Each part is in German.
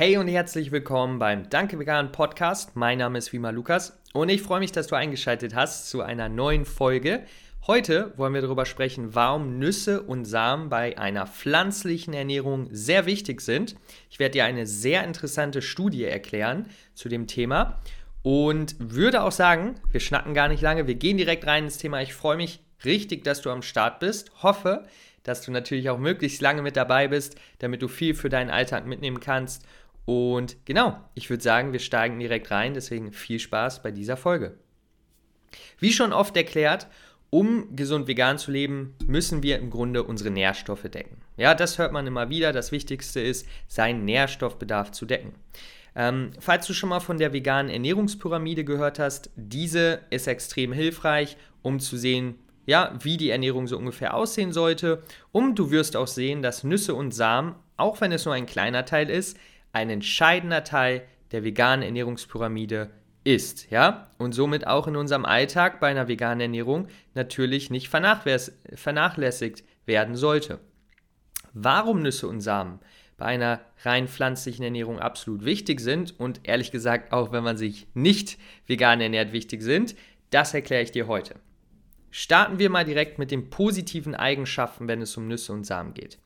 Hey und herzlich willkommen beim Danke Vegan Podcast. Mein Name ist Wima Lukas und ich freue mich, dass du eingeschaltet hast zu einer neuen Folge. Heute wollen wir darüber sprechen, warum Nüsse und Samen bei einer pflanzlichen Ernährung sehr wichtig sind. Ich werde dir eine sehr interessante Studie erklären zu dem Thema und würde auch sagen, wir schnacken gar nicht lange, wir gehen direkt rein ins Thema. Ich freue mich richtig, dass du am Start bist. Hoffe, dass du natürlich auch möglichst lange mit dabei bist, damit du viel für deinen Alltag mitnehmen kannst und genau, ich würde sagen, wir steigen direkt rein, deswegen viel Spaß bei dieser Folge. Wie schon oft erklärt, um gesund vegan zu leben, müssen wir im Grunde unsere Nährstoffe decken. Ja, das hört man immer wieder. Das Wichtigste ist, seinen Nährstoffbedarf zu decken. Ähm, falls du schon mal von der veganen Ernährungspyramide gehört hast, diese ist extrem hilfreich, um zu sehen, ja, wie die Ernährung so ungefähr aussehen sollte. Und du wirst auch sehen, dass Nüsse und Samen, auch wenn es nur ein kleiner Teil ist, ein entscheidender Teil der veganen Ernährungspyramide ist, ja, und somit auch in unserem Alltag bei einer veganen Ernährung natürlich nicht vernachlässigt werden sollte. Warum Nüsse und Samen bei einer rein pflanzlichen Ernährung absolut wichtig sind und ehrlich gesagt auch wenn man sich nicht vegan ernährt wichtig sind, das erkläre ich dir heute. Starten wir mal direkt mit den positiven Eigenschaften, wenn es um Nüsse und Samen geht.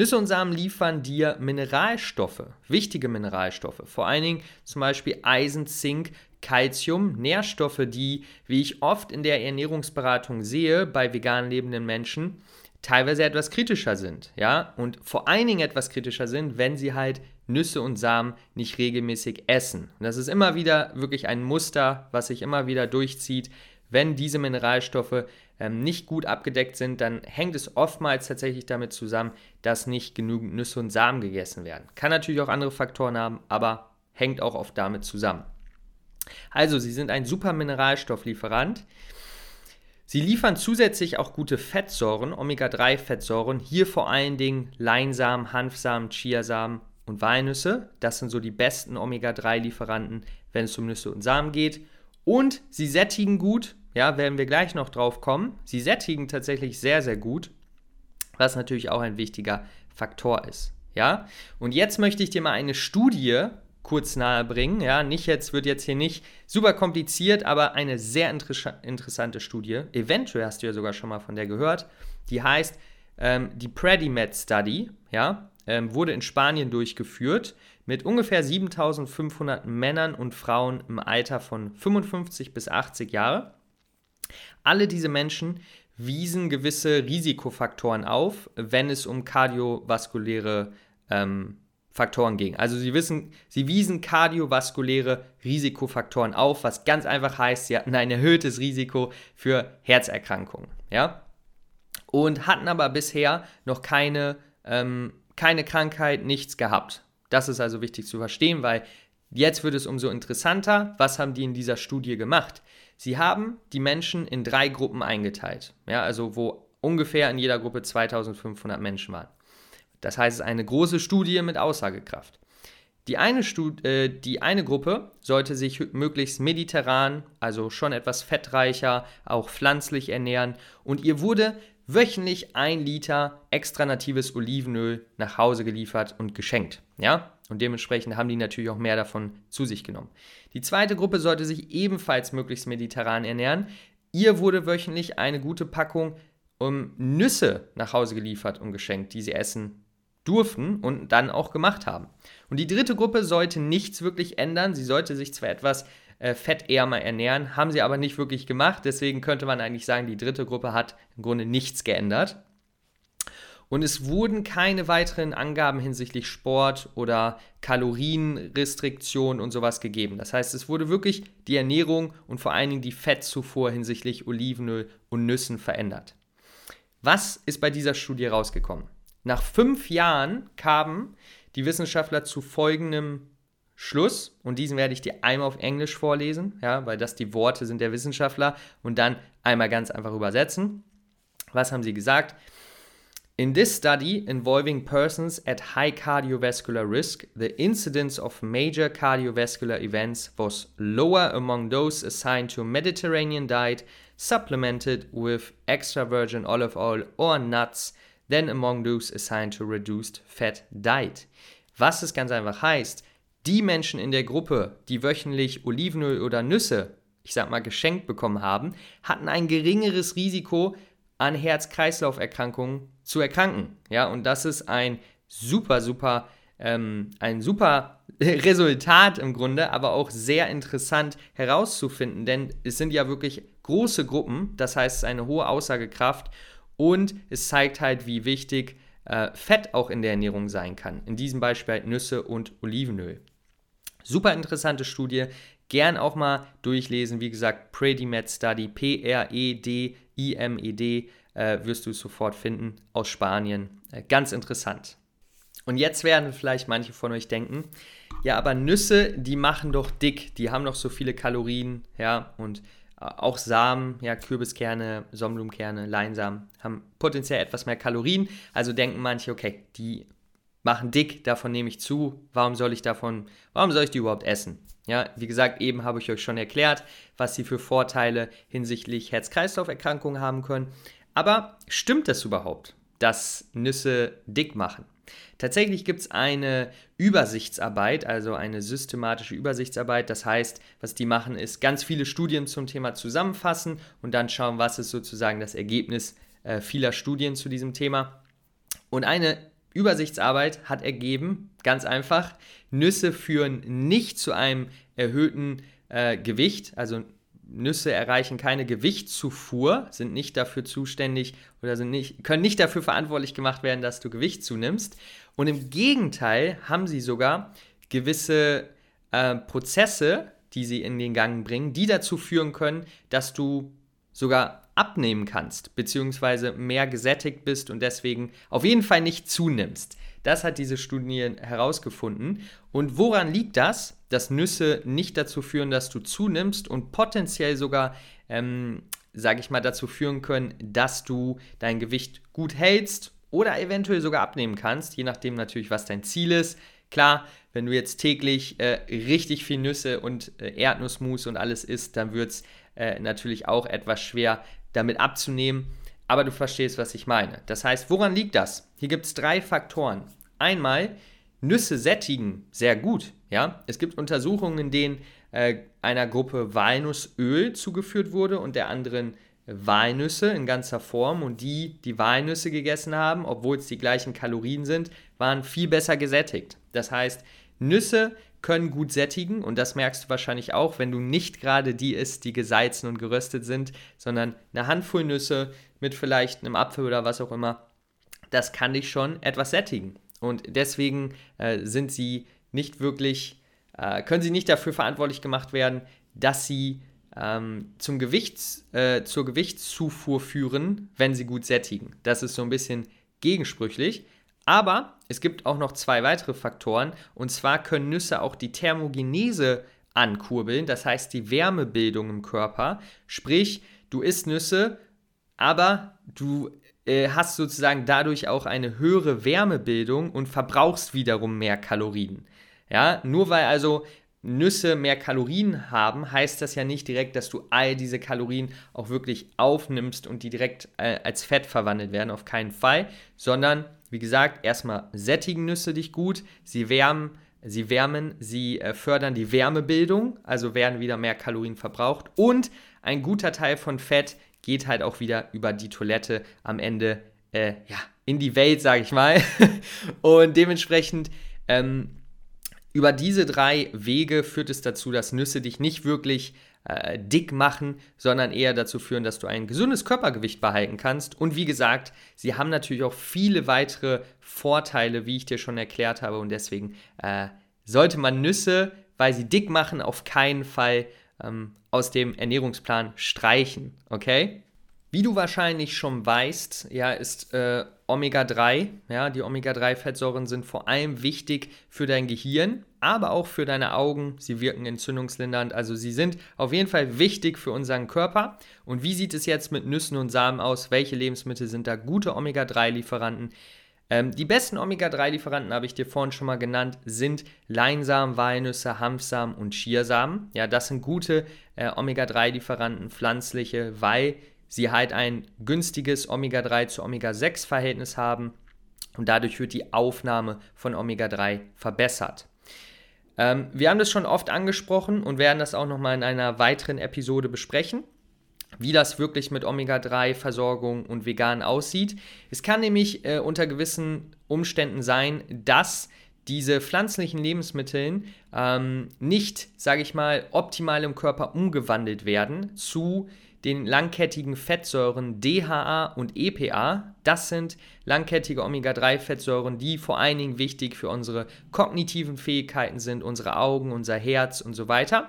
Nüsse und Samen liefern dir Mineralstoffe, wichtige Mineralstoffe, vor allen Dingen zum Beispiel Eisen, Zink, Calcium, Nährstoffe, die, wie ich oft in der Ernährungsberatung sehe, bei vegan lebenden Menschen, teilweise etwas kritischer sind, ja, und vor allen Dingen etwas kritischer sind, wenn sie halt Nüsse und Samen nicht regelmäßig essen. Und das ist immer wieder wirklich ein Muster, was sich immer wieder durchzieht, wenn diese Mineralstoffe ähm, nicht gut abgedeckt sind, dann hängt es oftmals tatsächlich damit zusammen, dass nicht genügend Nüsse und Samen gegessen werden. Kann natürlich auch andere Faktoren haben, aber hängt auch oft damit zusammen. Also, sie sind ein super Mineralstofflieferant. Sie liefern zusätzlich auch gute Fettsäuren, Omega-3-Fettsäuren, hier vor allen Dingen Leinsamen, Hanfsamen, Chiasamen und Walnüsse. Das sind so die besten Omega-3-Lieferanten, wenn es um Nüsse und Samen geht. Und sie sättigen gut, ja, werden wir gleich noch drauf kommen. Sie sättigen tatsächlich sehr, sehr gut, was natürlich auch ein wichtiger Faktor ist. Ja, und jetzt möchte ich dir mal eine Studie kurz nahe bringen. Ja, nicht jetzt, wird jetzt hier nicht super kompliziert, aber eine sehr inter interessante Studie. Eventuell hast du ja sogar schon mal von der gehört. Die heißt ähm, die Predimed Study. Ja, ähm, wurde in Spanien durchgeführt mit ungefähr 7500 Männern und Frauen im Alter von 55 bis 80 Jahre. Alle diese Menschen wiesen gewisse Risikofaktoren auf, wenn es um kardiovaskuläre ähm, Faktoren ging. Also sie wissen, sie wiesen kardiovaskuläre Risikofaktoren auf, was ganz einfach heißt, sie hatten ein erhöhtes Risiko für Herzerkrankungen, ja, und hatten aber bisher noch keine ähm, keine Krankheit, nichts gehabt. Das ist also wichtig zu verstehen, weil jetzt wird es umso interessanter, was haben die in dieser Studie gemacht? Sie haben die Menschen in drei Gruppen eingeteilt, ja, also wo ungefähr in jeder Gruppe 2500 Menschen waren. Das heißt, es ist eine große Studie mit Aussagekraft. Die eine, Stud äh, die eine Gruppe sollte sich möglichst mediterran, also schon etwas fettreicher, auch pflanzlich ernähren und ihr wurde wöchentlich ein Liter extra natives Olivenöl nach Hause geliefert und geschenkt. Ja? Und dementsprechend haben die natürlich auch mehr davon zu sich genommen. Die zweite Gruppe sollte sich ebenfalls möglichst mediterran ernähren. Ihr wurde wöchentlich eine gute Packung um Nüsse nach Hause geliefert und geschenkt, die sie essen durften und dann auch gemacht haben. Und die dritte Gruppe sollte nichts wirklich ändern. Sie sollte sich zwar etwas äh, fettärmer ernähren, haben sie aber nicht wirklich gemacht. Deswegen könnte man eigentlich sagen, die dritte Gruppe hat im Grunde nichts geändert. Und es wurden keine weiteren Angaben hinsichtlich Sport oder Kalorienrestriktion und sowas gegeben. Das heißt, es wurde wirklich die Ernährung und vor allen Dingen die Fettzufuhr hinsichtlich Olivenöl und Nüssen verändert. Was ist bei dieser Studie rausgekommen? Nach fünf Jahren kamen die Wissenschaftler zu folgendem Schluss, und diesen werde ich dir einmal auf Englisch vorlesen, ja, weil das die Worte sind der Wissenschaftler, und dann einmal ganz einfach übersetzen. Was haben sie gesagt? In this study involving persons at high cardiovascular risk, the incidence of major cardiovascular events was lower among those assigned to Mediterranean diet supplemented with extra virgin olive oil or nuts than among those assigned to reduced fat diet. Was es ganz einfach heißt, die Menschen in der Gruppe, die wöchentlich Olivenöl oder Nüsse, ich sag mal, geschenkt bekommen haben, hatten ein geringeres Risiko, an Herz-Kreislauf-Erkrankungen zu erkranken. Ja, und das ist ein super, super, ähm, ein super Resultat im Grunde, aber auch sehr interessant herauszufinden, denn es sind ja wirklich große Gruppen, das heißt, es ist eine hohe Aussagekraft und es zeigt halt, wie wichtig äh, Fett auch in der Ernährung sein kann. In diesem Beispiel halt Nüsse und Olivenöl. Super interessante Studie. Gern auch mal durchlesen. Wie gesagt, PREDIMED Study, P-R-E-D-I-M-E-D, äh, wirst du sofort finden aus Spanien. Äh, ganz interessant. Und jetzt werden vielleicht manche von euch denken, ja, aber Nüsse, die machen doch dick, die haben doch so viele Kalorien, ja, und äh, auch Samen, ja, Kürbiskerne, Sonnenblumenkerne, Leinsamen haben potenziell etwas mehr Kalorien. Also denken manche, okay, die machen dick, davon nehme ich zu. Warum soll ich davon, warum soll ich die überhaupt essen? Ja, wie gesagt, eben habe ich euch schon erklärt, was sie für Vorteile hinsichtlich Herz-Kreislauf-Erkrankungen haben können. Aber stimmt das überhaupt, dass Nüsse dick machen? Tatsächlich gibt es eine Übersichtsarbeit, also eine systematische Übersichtsarbeit. Das heißt, was die machen, ist ganz viele Studien zum Thema zusammenfassen und dann schauen, was ist sozusagen das Ergebnis äh, vieler Studien zu diesem Thema. Und eine Übersichtsarbeit hat ergeben, ganz einfach, Nüsse führen nicht zu einem erhöhten äh, Gewicht, also Nüsse erreichen keine Gewichtszufuhr, sind nicht dafür zuständig oder sind nicht, können nicht dafür verantwortlich gemacht werden, dass du Gewicht zunimmst. Und im Gegenteil haben sie sogar gewisse äh, Prozesse, die sie in den Gang bringen, die dazu führen können, dass du sogar abnehmen kannst, beziehungsweise mehr gesättigt bist und deswegen auf jeden Fall nicht zunimmst. Das hat diese Studie herausgefunden. Und woran liegt das? Dass Nüsse nicht dazu führen, dass du zunimmst und potenziell sogar, ähm, sage ich mal, dazu führen können, dass du dein Gewicht gut hältst oder eventuell sogar abnehmen kannst, je nachdem natürlich, was dein Ziel ist. Klar, wenn du jetzt täglich äh, richtig viel Nüsse und äh, Erdnussmus und alles isst, dann wird es äh, natürlich auch etwas schwer, damit abzunehmen aber du verstehst, was ich meine. Das heißt, woran liegt das? Hier gibt es drei Faktoren. Einmal, Nüsse sättigen sehr gut. Ja? Es gibt Untersuchungen, in denen äh, einer Gruppe Walnussöl zugeführt wurde und der anderen Walnüsse in ganzer Form und die, die Walnüsse gegessen haben, obwohl es die gleichen Kalorien sind, waren viel besser gesättigt. Das heißt, Nüsse können gut sättigen und das merkst du wahrscheinlich auch, wenn du nicht gerade die isst, die gesalzen und geröstet sind, sondern eine Handvoll Nüsse mit vielleicht einem Apfel oder was auch immer. Das kann dich schon etwas sättigen und deswegen äh, sind sie nicht wirklich, äh, können sie nicht dafür verantwortlich gemacht werden, dass sie ähm, zum Gewichts, äh, zur Gewichtszufuhr führen, wenn sie gut sättigen. Das ist so ein bisschen gegensprüchlich. Aber es gibt auch noch zwei weitere Faktoren. Und zwar können Nüsse auch die Thermogenese ankurbeln, das heißt die Wärmebildung im Körper. Sprich, du isst Nüsse, aber du äh, hast sozusagen dadurch auch eine höhere Wärmebildung und verbrauchst wiederum mehr Kalorien. Ja, nur weil also Nüsse mehr Kalorien haben, heißt das ja nicht direkt, dass du all diese Kalorien auch wirklich aufnimmst und die direkt äh, als Fett verwandelt werden, auf keinen Fall, sondern wie gesagt, erstmal sättigen Nüsse dich gut, sie wärmen, sie wärmen, sie äh, fördern die Wärmebildung, also werden wieder mehr Kalorien verbraucht und ein guter Teil von Fett geht halt auch wieder über die Toilette am Ende äh, ja, in die Welt, sage ich mal. und dementsprechend ähm, über diese drei Wege führt es dazu, dass Nüsse dich nicht wirklich äh, dick machen, sondern eher dazu führen, dass du ein gesundes Körpergewicht behalten kannst. Und wie gesagt, sie haben natürlich auch viele weitere Vorteile, wie ich dir schon erklärt habe. Und deswegen äh, sollte man Nüsse, weil sie dick machen, auf keinen Fall ähm, aus dem Ernährungsplan streichen. Okay? Wie du wahrscheinlich schon weißt, ja, ist äh, Omega-3, ja, die Omega-3-Fettsäuren sind vor allem wichtig für dein Gehirn, aber auch für deine Augen. Sie wirken entzündungslindernd, also sie sind auf jeden Fall wichtig für unseren Körper. Und wie sieht es jetzt mit Nüssen und Samen aus? Welche Lebensmittel sind da gute Omega-3-Lieferanten? Ähm, die besten Omega-3-Lieferanten, habe ich dir vorhin schon mal genannt, sind Leinsamen, Walnüsse, Hanfsamen und Chiasamen. Ja, das sind gute äh, Omega-3-Lieferanten, pflanzliche, weil sie halt ein günstiges Omega-3 zu Omega-6-Verhältnis haben und dadurch wird die Aufnahme von Omega-3 verbessert. Ähm, wir haben das schon oft angesprochen und werden das auch nochmal in einer weiteren Episode besprechen, wie das wirklich mit Omega-3-Versorgung und Vegan aussieht. Es kann nämlich äh, unter gewissen Umständen sein, dass diese pflanzlichen Lebensmittel ähm, nicht, sage ich mal, optimal im Körper umgewandelt werden zu den langkettigen Fettsäuren DHA und EPA. Das sind langkettige Omega-3-Fettsäuren, die vor allen Dingen wichtig für unsere kognitiven Fähigkeiten sind, unsere Augen, unser Herz und so weiter.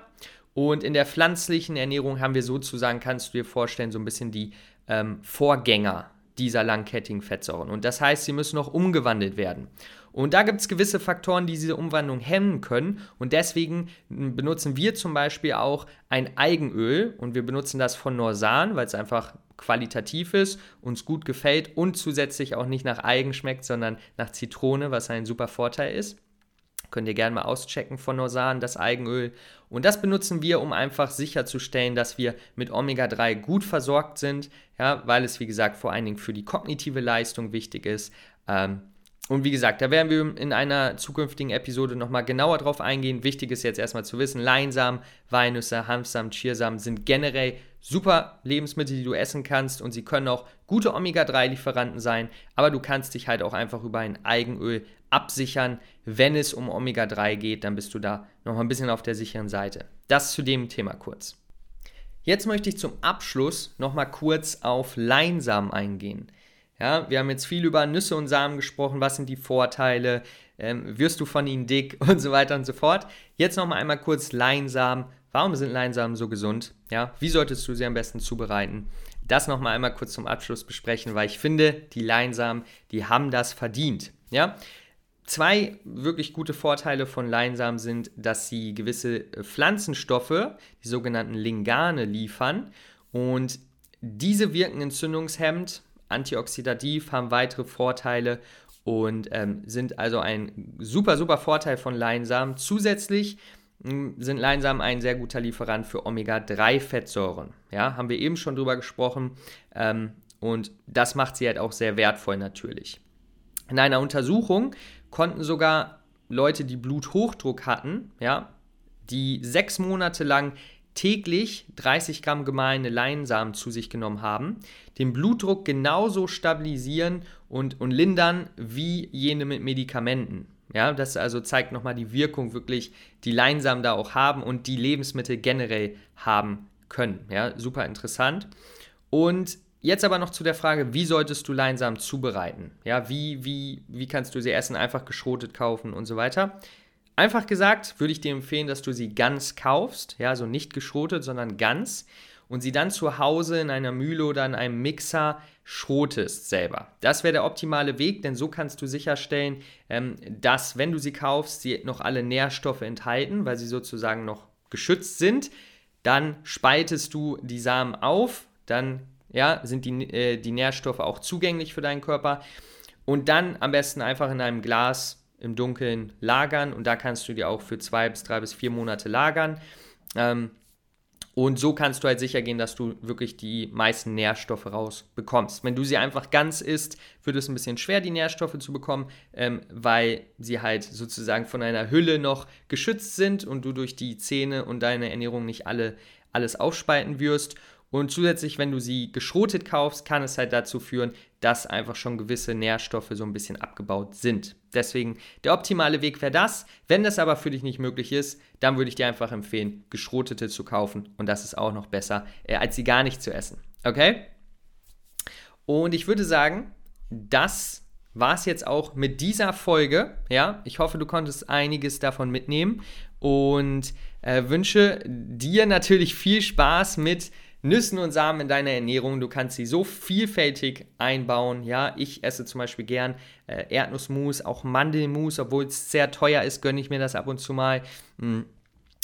Und in der pflanzlichen Ernährung haben wir sozusagen, kannst du dir vorstellen, so ein bisschen die ähm, Vorgänger dieser langkettigen Fettsäuren. Und das heißt, sie müssen noch umgewandelt werden. Und da gibt es gewisse Faktoren, die diese Umwandlung hemmen können. Und deswegen benutzen wir zum Beispiel auch ein Eigenöl und wir benutzen das von Norsan, weil es einfach qualitativ ist, uns gut gefällt und zusätzlich auch nicht nach Eigen schmeckt, sondern nach Zitrone, was ein super Vorteil ist. Könnt ihr gerne mal auschecken von Norsan, das Eigenöl. Und das benutzen wir, um einfach sicherzustellen, dass wir mit Omega-3 gut versorgt sind, ja, weil es, wie gesagt, vor allen Dingen für die kognitive Leistung wichtig ist. Ähm, und wie gesagt, da werden wir in einer zukünftigen Episode nochmal genauer drauf eingehen. Wichtig ist jetzt erstmal zu wissen, Leinsamen, Walnüsse, Hanfsamen, Chiasamen sind generell super Lebensmittel, die du essen kannst und sie können auch gute Omega-3-Lieferanten sein, aber du kannst dich halt auch einfach über ein Eigenöl absichern. Wenn es um Omega-3 geht, dann bist du da nochmal ein bisschen auf der sicheren Seite. Das zu dem Thema kurz. Jetzt möchte ich zum Abschluss nochmal kurz auf Leinsamen eingehen. Ja, wir haben jetzt viel über Nüsse und Samen gesprochen. Was sind die Vorteile? Ähm, wirst du von ihnen dick und so weiter und so fort. Jetzt nochmal einmal kurz Leinsamen. Warum sind Leinsamen so gesund? Ja, wie solltest du sie am besten zubereiten? Das nochmal einmal kurz zum Abschluss besprechen, weil ich finde, die Leinsamen, die haben das verdient. Ja, Zwei wirklich gute Vorteile von Leinsamen sind, dass sie gewisse Pflanzenstoffe, die sogenannten Lingane, liefern. Und diese wirken entzündungshemmend antioxidativ, haben weitere Vorteile und ähm, sind also ein super, super Vorteil von Leinsamen. Zusätzlich hm, sind Leinsamen ein sehr guter Lieferant für Omega-3-Fettsäuren. Ja, haben wir eben schon drüber gesprochen ähm, und das macht sie halt auch sehr wertvoll natürlich. In einer Untersuchung konnten sogar Leute, die Bluthochdruck hatten, ja, die sechs Monate lang täglich 30 Gramm gemahlene Leinsamen zu sich genommen haben, den Blutdruck genauso stabilisieren und, und lindern wie jene mit Medikamenten. Ja, das also zeigt nochmal die Wirkung wirklich, die Leinsamen da auch haben und die Lebensmittel generell haben können. Ja, super interessant. Und jetzt aber noch zu der Frage, wie solltest du Leinsamen zubereiten? Ja, wie, wie, wie kannst du sie essen? Einfach geschrotet kaufen und so weiter. Einfach gesagt, würde ich dir empfehlen, dass du sie ganz kaufst, ja, also nicht geschrotet, sondern ganz und sie dann zu Hause in einer Mühle oder in einem Mixer schrotest selber. Das wäre der optimale Weg, denn so kannst du sicherstellen, ähm, dass, wenn du sie kaufst, sie noch alle Nährstoffe enthalten, weil sie sozusagen noch geschützt sind. Dann spaltest du die Samen auf, dann ja, sind die, äh, die Nährstoffe auch zugänglich für deinen Körper. Und dann am besten einfach in einem Glas im Dunkeln lagern und da kannst du dir auch für zwei bis drei bis vier Monate lagern. Ähm, und so kannst du halt sicher gehen, dass du wirklich die meisten Nährstoffe rausbekommst. Wenn du sie einfach ganz isst, wird es ein bisschen schwer, die Nährstoffe zu bekommen, ähm, weil sie halt sozusagen von einer Hülle noch geschützt sind und du durch die Zähne und deine Ernährung nicht alle, alles aufspalten wirst. Und zusätzlich, wenn du sie geschrotet kaufst, kann es halt dazu führen, dass einfach schon gewisse Nährstoffe so ein bisschen abgebaut sind. Deswegen der optimale Weg wäre das. Wenn das aber für dich nicht möglich ist, dann würde ich dir einfach empfehlen, geschrotete zu kaufen. Und das ist auch noch besser, äh, als sie gar nicht zu essen. Okay? Und ich würde sagen, das war es jetzt auch mit dieser Folge. Ja, ich hoffe, du konntest einiges davon mitnehmen und äh, wünsche dir natürlich viel Spaß mit Nüssen und Samen in deiner Ernährung. Du kannst sie so vielfältig einbauen. Ja, ich esse zum Beispiel gern äh, Erdnussmus, auch Mandelmus, obwohl es sehr teuer ist, gönne ich mir das ab und zu mal. Hm.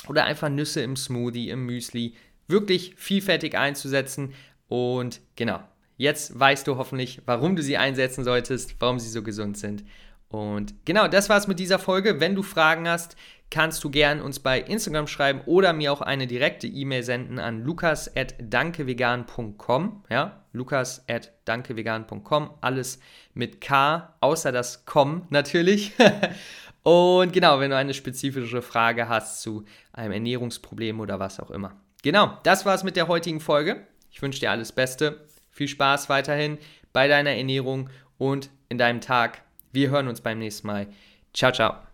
Oder einfach Nüsse im Smoothie, im Müsli. Wirklich vielfältig einzusetzen. Und genau, jetzt weißt du hoffentlich, warum du sie einsetzen solltest, warum sie so gesund sind. Und genau, das war's mit dieser Folge. Wenn du Fragen hast, kannst du gern uns bei Instagram schreiben oder mir auch eine direkte E-Mail senden an lukas.dankevegan.com. Ja, lukas.dankevegan.com. Alles mit K, außer das com natürlich. Und genau, wenn du eine spezifische Frage hast zu einem Ernährungsproblem oder was auch immer. Genau, das war's mit der heutigen Folge. Ich wünsche dir alles Beste. Viel Spaß weiterhin bei deiner Ernährung und in deinem Tag. Wir hören uns beim nächsten Mal. Ciao, ciao.